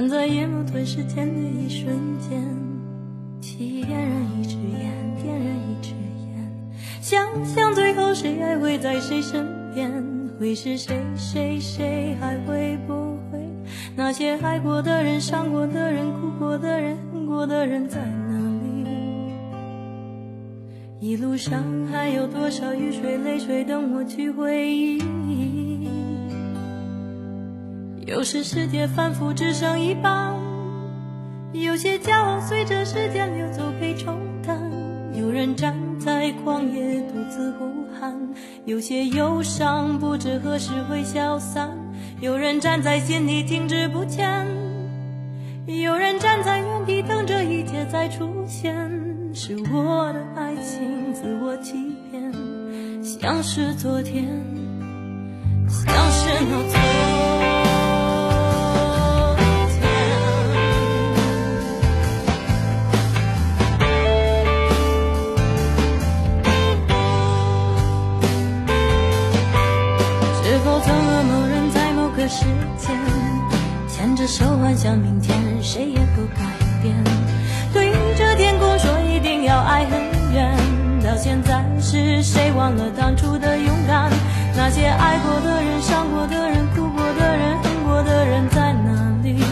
站在夜幕吞噬天的一瞬间，点燃一支烟，点燃一支烟，想想最后谁还会在谁身边，会是谁？谁谁还会不会？那些爱过的人、伤过的人、哭过的人、恨过的人在哪里？一路上还有多少雨水、泪水等我去回忆？有时世界反复只剩一半，有些骄傲随着时间流走被冲淡。有人站在旷野独自呼喊，有些忧伤不知何时会消散。有人站在心里停滞不前，有人站在原地等着一切再出现。是我的爱情自我欺骗，像是昨天，像是那昨。的时间牵着手幻想明天，谁也不改变。对着天空说一定要爱很远。到现在是谁忘了当初的勇敢？那些爱过的人、伤过的人、哭过的人、恨过的人在哪里？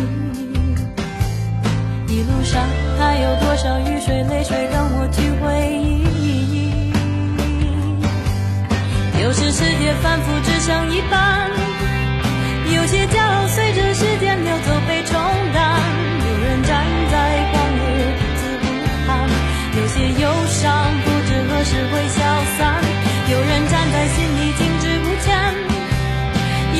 一路上还有多少雨水、泪水等我去回忆？有时世界反复只剩一半。些骄傲随着时间流走被冲淡，有人站在旷野独自呼喊，有些忧伤不知何时会消散，有人站在心里停止不前，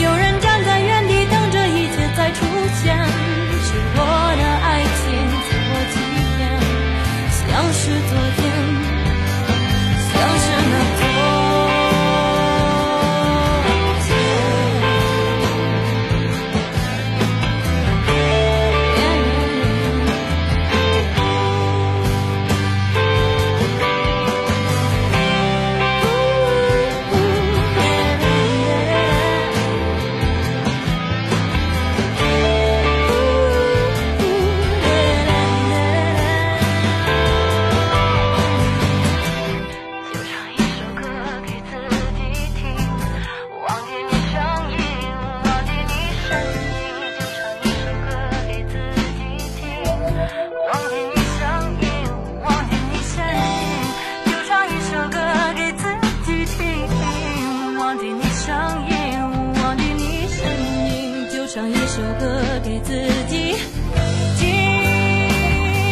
有人站在原地等着一切再出现，是我的爱情自我欺骗，像是昨天。首歌给自己。听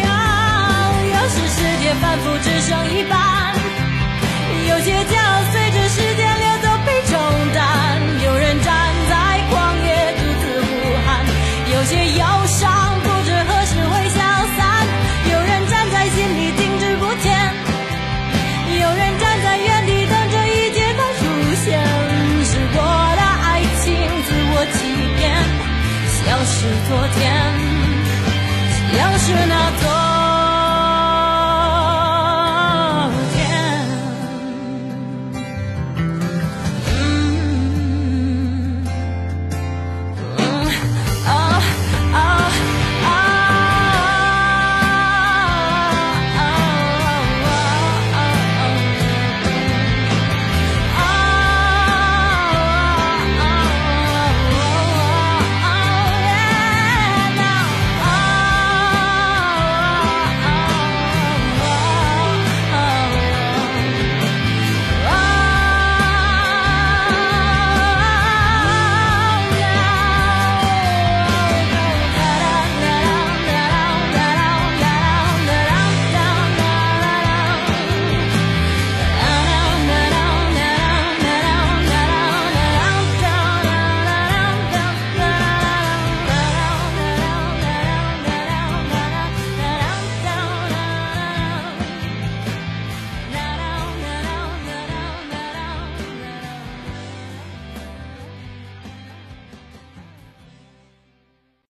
啊有时时间反复只剩一半有些骄傲随着时间是昨天，像是那。